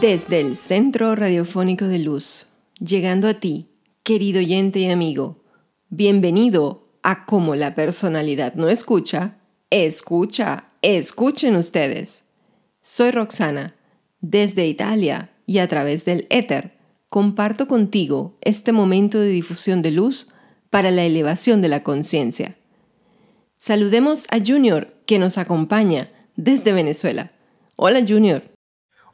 Desde el Centro Radiofónico de Luz, llegando a ti, querido oyente y amigo, bienvenido a Como la personalidad no escucha, escucha, escuchen ustedes. Soy Roxana, desde Italia y a través del éter, comparto contigo este momento de difusión de luz para la elevación de la conciencia. Saludemos a Junior, que nos acompaña desde Venezuela. Hola Junior.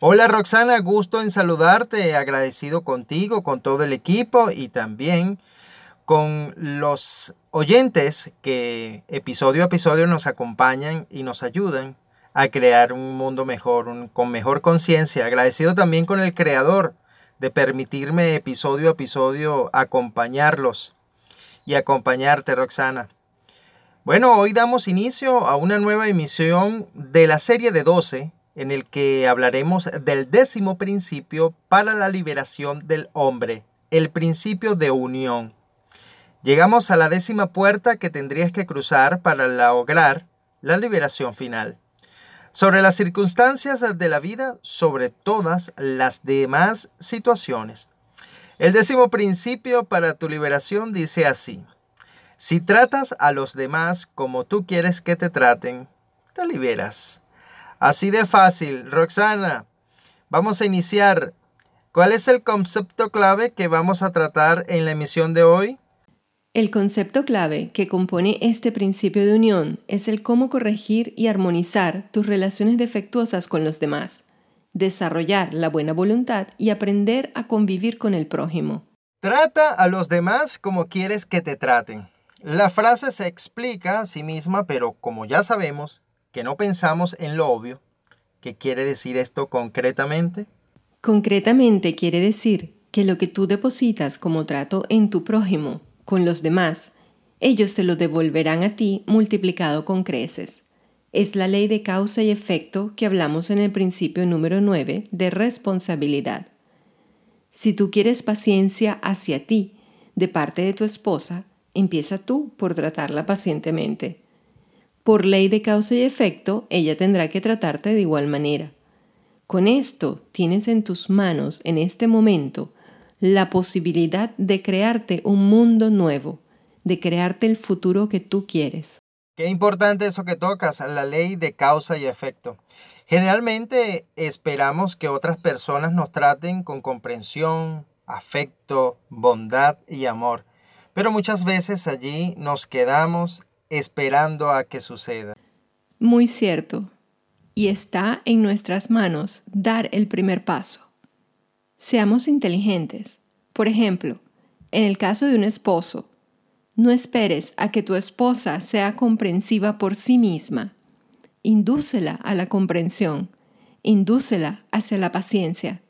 Hola Roxana, gusto en saludarte, agradecido contigo, con todo el equipo y también con los oyentes que episodio a episodio nos acompañan y nos ayudan a crear un mundo mejor, con mejor conciencia. Agradecido también con el creador de permitirme episodio a episodio acompañarlos y acompañarte, Roxana. Bueno, hoy damos inicio a una nueva emisión de la serie de 12 en el que hablaremos del décimo principio para la liberación del hombre, el principio de unión. Llegamos a la décima puerta que tendrías que cruzar para lograr la liberación final. Sobre las circunstancias de la vida, sobre todas las demás situaciones. El décimo principio para tu liberación dice así. Si tratas a los demás como tú quieres que te traten, te liberas. Así de fácil. Roxana, vamos a iniciar. ¿Cuál es el concepto clave que vamos a tratar en la emisión de hoy? El concepto clave que compone este principio de unión es el cómo corregir y armonizar tus relaciones defectuosas con los demás, desarrollar la buena voluntad y aprender a convivir con el prójimo. Trata a los demás como quieres que te traten. La frase se explica a sí misma, pero como ya sabemos, que no pensamos en lo obvio. ¿Qué quiere decir esto concretamente? Concretamente quiere decir que lo que tú depositas como trato en tu prójimo, con los demás, ellos te lo devolverán a ti multiplicado con creces. Es la ley de causa y efecto que hablamos en el principio número 9 de responsabilidad. Si tú quieres paciencia hacia ti de parte de tu esposa, empieza tú por tratarla pacientemente. Por ley de causa y efecto, ella tendrá que tratarte de igual manera. Con esto tienes en tus manos en este momento la posibilidad de crearte un mundo nuevo, de crearte el futuro que tú quieres. Qué importante eso que tocas, la ley de causa y efecto. Generalmente esperamos que otras personas nos traten con comprensión, afecto, bondad y amor, pero muchas veces allí nos quedamos esperando a que suceda. Muy cierto. Y está en nuestras manos dar el primer paso. Seamos inteligentes. Por ejemplo, en el caso de un esposo, no esperes a que tu esposa sea comprensiva por sí misma. Indúcela a la comprensión, indúcela hacia la paciencia.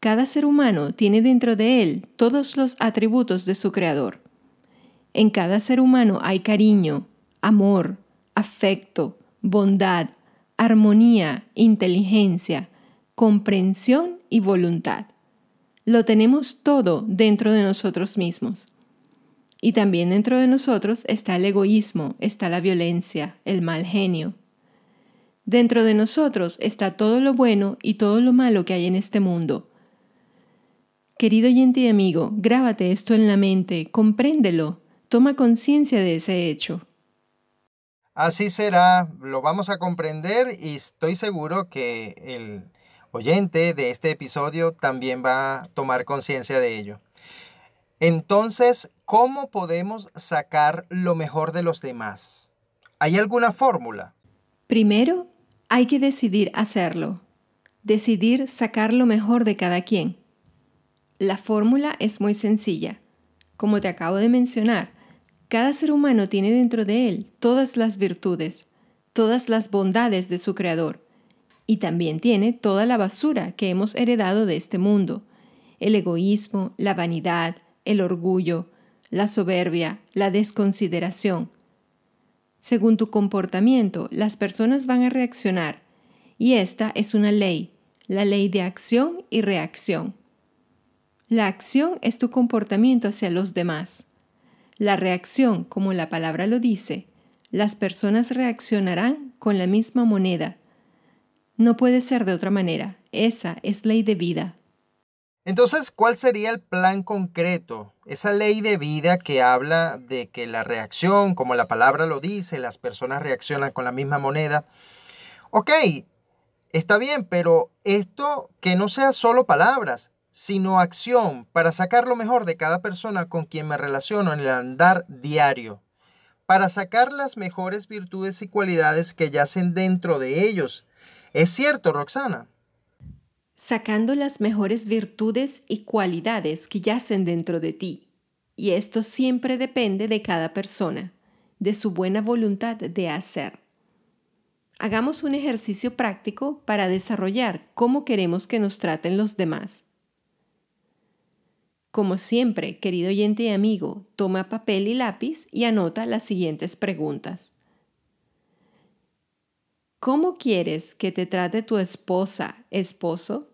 Cada ser humano tiene dentro de él todos los atributos de su creador. En cada ser humano hay cariño, amor, afecto, bondad, armonía, inteligencia, comprensión y voluntad. Lo tenemos todo dentro de nosotros mismos. Y también dentro de nosotros está el egoísmo, está la violencia, el mal genio. Dentro de nosotros está todo lo bueno y todo lo malo que hay en este mundo. Querido oyente y amigo, grábate esto en la mente, compréndelo, Toma conciencia de ese hecho. Así será, lo vamos a comprender y estoy seguro que el oyente de este episodio también va a tomar conciencia de ello. Entonces, ¿cómo podemos sacar lo mejor de los demás? ¿Hay alguna fórmula? Primero, hay que decidir hacerlo. Decidir sacar lo mejor de cada quien. La fórmula es muy sencilla. Como te acabo de mencionar, cada ser humano tiene dentro de él todas las virtudes, todas las bondades de su Creador, y también tiene toda la basura que hemos heredado de este mundo, el egoísmo, la vanidad, el orgullo, la soberbia, la desconsideración. Según tu comportamiento, las personas van a reaccionar, y esta es una ley, la ley de acción y reacción. La acción es tu comportamiento hacia los demás. La reacción, como la palabra lo dice, las personas reaccionarán con la misma moneda. No puede ser de otra manera. Esa es ley de vida. Entonces, ¿cuál sería el plan concreto? Esa ley de vida que habla de que la reacción, como la palabra lo dice, las personas reaccionan con la misma moneda. Ok, está bien, pero esto que no sea solo palabras, sino acción para sacar lo mejor de cada persona con quien me relaciono en el andar diario, para sacar las mejores virtudes y cualidades que yacen dentro de ellos. ¿Es cierto, Roxana? Sacando las mejores virtudes y cualidades que yacen dentro de ti. Y esto siempre depende de cada persona, de su buena voluntad de hacer. Hagamos un ejercicio práctico para desarrollar cómo queremos que nos traten los demás. Como siempre, querido oyente y amigo, toma papel y lápiz y anota las siguientes preguntas. ¿Cómo quieres que te trate tu esposa, esposo?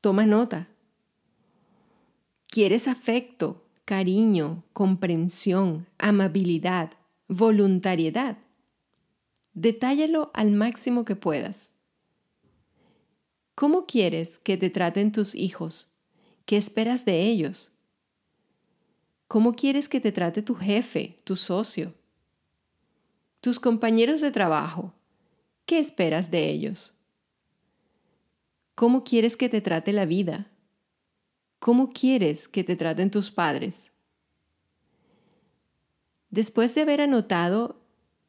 Toma nota. ¿Quieres afecto, cariño, comprensión, amabilidad, voluntariedad? Detállalo al máximo que puedas. ¿Cómo quieres que te traten tus hijos? ¿Qué esperas de ellos? ¿Cómo quieres que te trate tu jefe, tu socio? Tus compañeros de trabajo, ¿qué esperas de ellos? ¿Cómo quieres que te trate la vida? ¿Cómo quieres que te traten tus padres? Después de haber anotado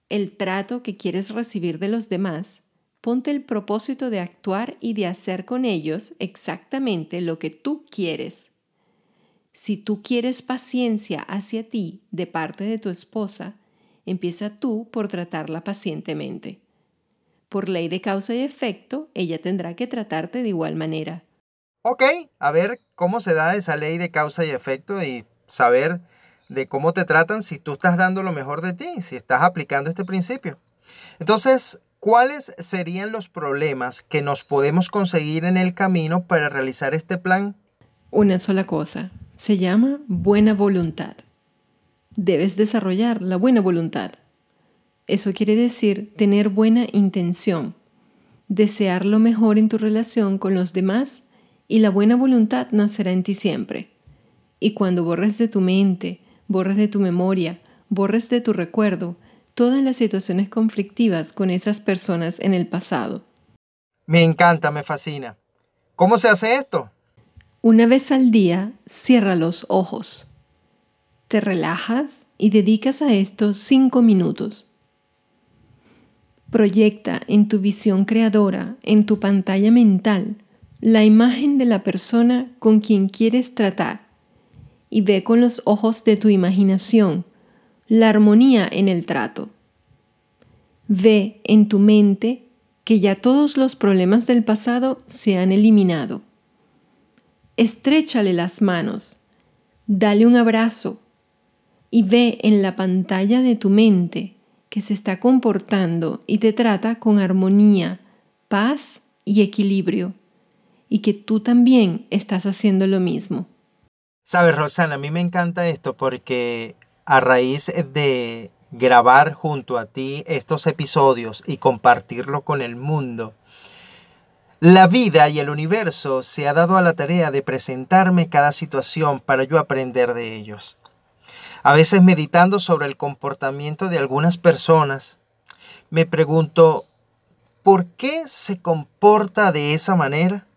el trato que quieres recibir de los demás, ponte el propósito de actuar y de hacer con ellos exactamente lo que tú quieres. Si tú quieres paciencia hacia ti de parte de tu esposa, empieza tú por tratarla pacientemente. Por ley de causa y efecto, ella tendrá que tratarte de igual manera. Ok, a ver cómo se da esa ley de causa y efecto y saber de cómo te tratan si tú estás dando lo mejor de ti, si estás aplicando este principio. Entonces, ¿Cuáles serían los problemas que nos podemos conseguir en el camino para realizar este plan? Una sola cosa. Se llama buena voluntad. Debes desarrollar la buena voluntad. Eso quiere decir tener buena intención, desear lo mejor en tu relación con los demás y la buena voluntad nacerá en ti siempre. Y cuando borres de tu mente, borres de tu memoria, borres de tu recuerdo, todas las situaciones conflictivas con esas personas en el pasado. Me encanta, me fascina. ¿Cómo se hace esto? Una vez al día, cierra los ojos. Te relajas y dedicas a esto cinco minutos. Proyecta en tu visión creadora, en tu pantalla mental, la imagen de la persona con quien quieres tratar y ve con los ojos de tu imaginación la armonía en el trato. Ve en tu mente que ya todos los problemas del pasado se han eliminado. Estrechale las manos, dale un abrazo y ve en la pantalla de tu mente que se está comportando y te trata con armonía, paz y equilibrio, y que tú también estás haciendo lo mismo. Sabes, Rosana, a mí me encanta esto porque a raíz de grabar junto a ti estos episodios y compartirlo con el mundo, la vida y el universo se ha dado a la tarea de presentarme cada situación para yo aprender de ellos. A veces meditando sobre el comportamiento de algunas personas, me pregunto, ¿por qué se comporta de esa manera?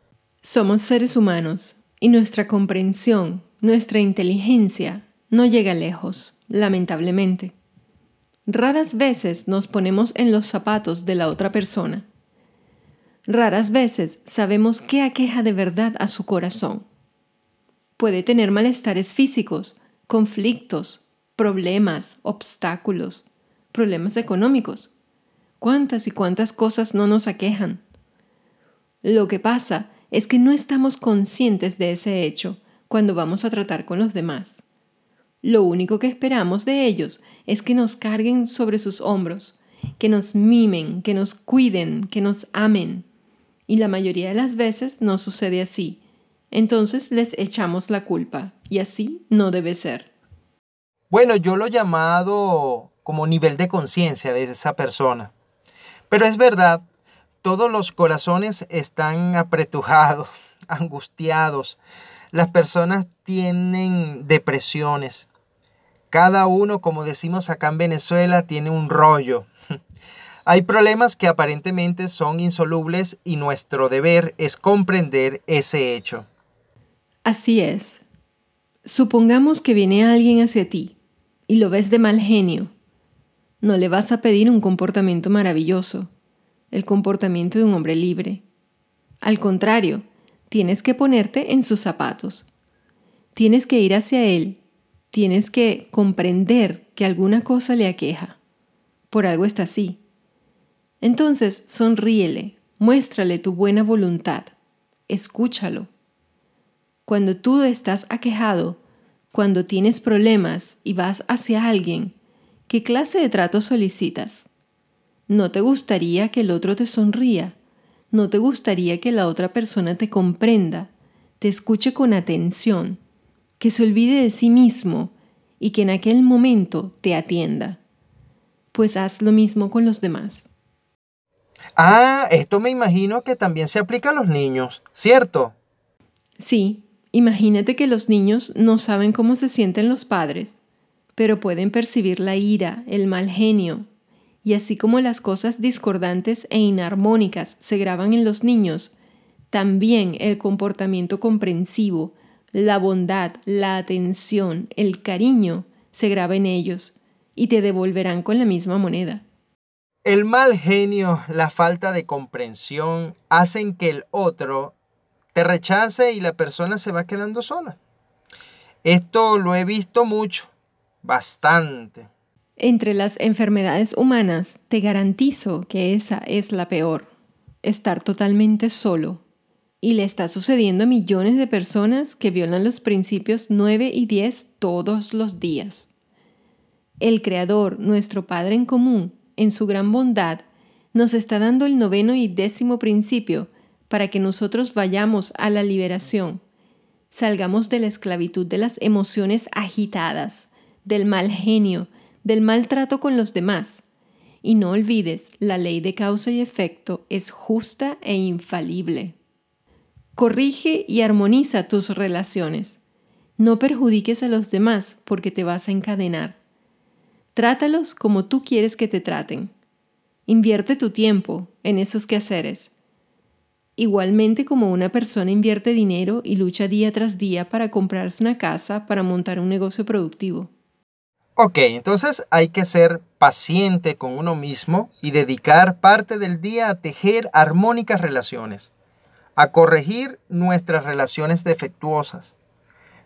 Somos seres humanos y nuestra comprensión, nuestra inteligencia no llega lejos lamentablemente. Raras veces nos ponemos en los zapatos de la otra persona. Raras veces sabemos qué aqueja de verdad a su corazón. Puede tener malestares físicos, conflictos, problemas, obstáculos, problemas económicos. ¿Cuántas y cuántas cosas no nos aquejan? Lo que pasa es que no estamos conscientes de ese hecho cuando vamos a tratar con los demás. Lo único que esperamos de ellos es que nos carguen sobre sus hombros, que nos mimen, que nos cuiden, que nos amen. Y la mayoría de las veces no sucede así. Entonces les echamos la culpa, y así no debe ser. Bueno, yo lo he llamado como nivel de conciencia de esa persona. Pero es verdad, todos los corazones están apretujados, angustiados. Las personas tienen depresiones. Cada uno, como decimos acá en Venezuela, tiene un rollo. Hay problemas que aparentemente son insolubles y nuestro deber es comprender ese hecho. Así es. Supongamos que viene alguien hacia ti y lo ves de mal genio. No le vas a pedir un comportamiento maravilloso, el comportamiento de un hombre libre. Al contrario, tienes que ponerte en sus zapatos. Tienes que ir hacia él. Tienes que comprender que alguna cosa le aqueja. Por algo está así. Entonces, sonríele, muéstrale tu buena voluntad, escúchalo. Cuando tú estás aquejado, cuando tienes problemas y vas hacia alguien, ¿qué clase de trato solicitas? ¿No te gustaría que el otro te sonría? ¿No te gustaría que la otra persona te comprenda, te escuche con atención, que se olvide de sí mismo y que en aquel momento te atienda? Pues haz lo mismo con los demás. Ah, esto me imagino que también se aplica a los niños, ¿cierto? Sí, Imagínate que los niños no saben cómo se sienten los padres, pero pueden percibir la ira, el mal genio, y así como las cosas discordantes e inarmónicas se graban en los niños, también el comportamiento comprensivo, la bondad, la atención, el cariño se graba en ellos y te devolverán con la misma moneda. El mal genio, la falta de comprensión hacen que el otro te rechace y la persona se va quedando sola. Esto lo he visto mucho, bastante. Entre las enfermedades humanas, te garantizo que esa es la peor, estar totalmente solo. Y le está sucediendo a millones de personas que violan los principios 9 y 10 todos los días. El Creador, nuestro Padre en común, en su gran bondad, nos está dando el noveno y décimo principio para que nosotros vayamos a la liberación, salgamos de la esclavitud de las emociones agitadas, del mal genio, del maltrato con los demás. Y no olvides, la ley de causa y efecto es justa e infalible. Corrige y armoniza tus relaciones. No perjudiques a los demás porque te vas a encadenar. Trátalos como tú quieres que te traten. Invierte tu tiempo en esos quehaceres Igualmente como una persona invierte dinero y lucha día tras día para comprarse una casa, para montar un negocio productivo. Ok, entonces hay que ser paciente con uno mismo y dedicar parte del día a tejer armónicas relaciones, a corregir nuestras relaciones defectuosas.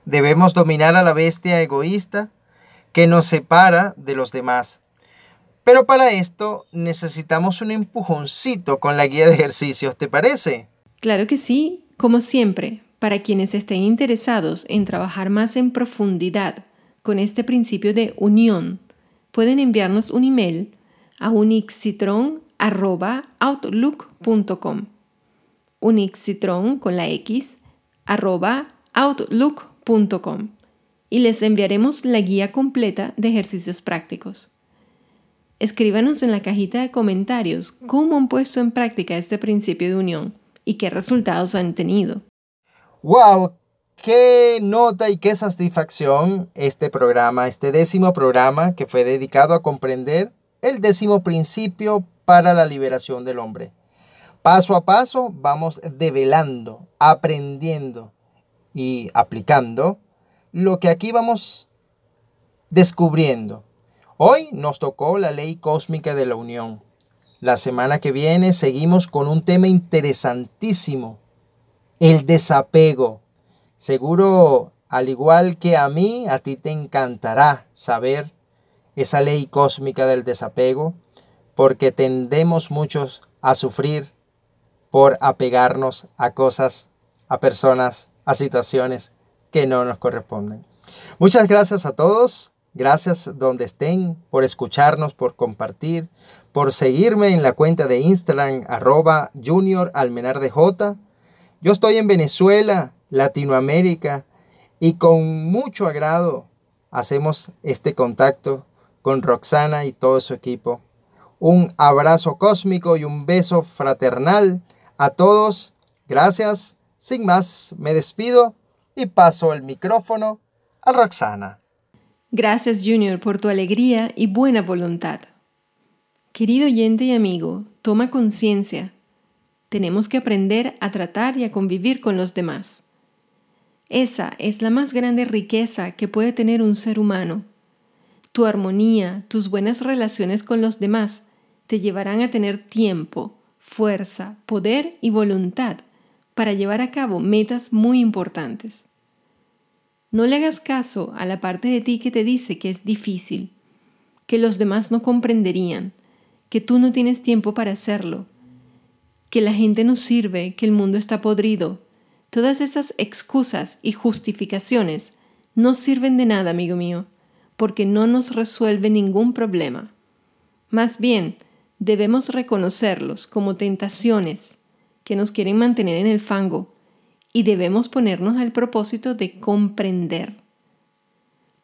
Debemos dominar a la bestia egoísta que nos separa de los demás pero para esto necesitamos un empujoncito con la guía de ejercicios, ¿te parece? Claro que sí, como siempre, para quienes estén interesados en trabajar más en profundidad con este principio de unión, pueden enviarnos un email a unixitron.outlook.com. Unixitron con la X outlook.com y les enviaremos la guía completa de ejercicios prácticos. Escríbanos en la cajita de comentarios cómo han puesto en práctica este principio de unión y qué resultados han tenido. ¡Wow! Qué nota y qué satisfacción este programa, este décimo programa que fue dedicado a comprender el décimo principio para la liberación del hombre. Paso a paso vamos develando, aprendiendo y aplicando lo que aquí vamos descubriendo. Hoy nos tocó la ley cósmica de la unión. La semana que viene seguimos con un tema interesantísimo, el desapego. Seguro, al igual que a mí, a ti te encantará saber esa ley cósmica del desapego, porque tendemos muchos a sufrir por apegarnos a cosas, a personas, a situaciones que no nos corresponden. Muchas gracias a todos. Gracias donde estén por escucharnos, por compartir, por seguirme en la cuenta de Instagram arroba junior almenar de J. Yo estoy en Venezuela, Latinoamérica y con mucho agrado hacemos este contacto con Roxana y todo su equipo. Un abrazo cósmico y un beso fraternal a todos. Gracias. Sin más, me despido y paso el micrófono a Roxana. Gracias Junior por tu alegría y buena voluntad. Querido oyente y amigo, toma conciencia. Tenemos que aprender a tratar y a convivir con los demás. Esa es la más grande riqueza que puede tener un ser humano. Tu armonía, tus buenas relaciones con los demás te llevarán a tener tiempo, fuerza, poder y voluntad para llevar a cabo metas muy importantes. No le hagas caso a la parte de ti que te dice que es difícil, que los demás no comprenderían, que tú no tienes tiempo para hacerlo, que la gente no sirve, que el mundo está podrido. Todas esas excusas y justificaciones no sirven de nada, amigo mío, porque no nos resuelve ningún problema. Más bien, debemos reconocerlos como tentaciones que nos quieren mantener en el fango y debemos ponernos al propósito de comprender.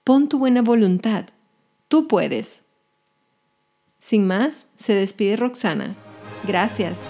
Pon tu buena voluntad. Tú puedes. Sin más, se despide Roxana. Gracias.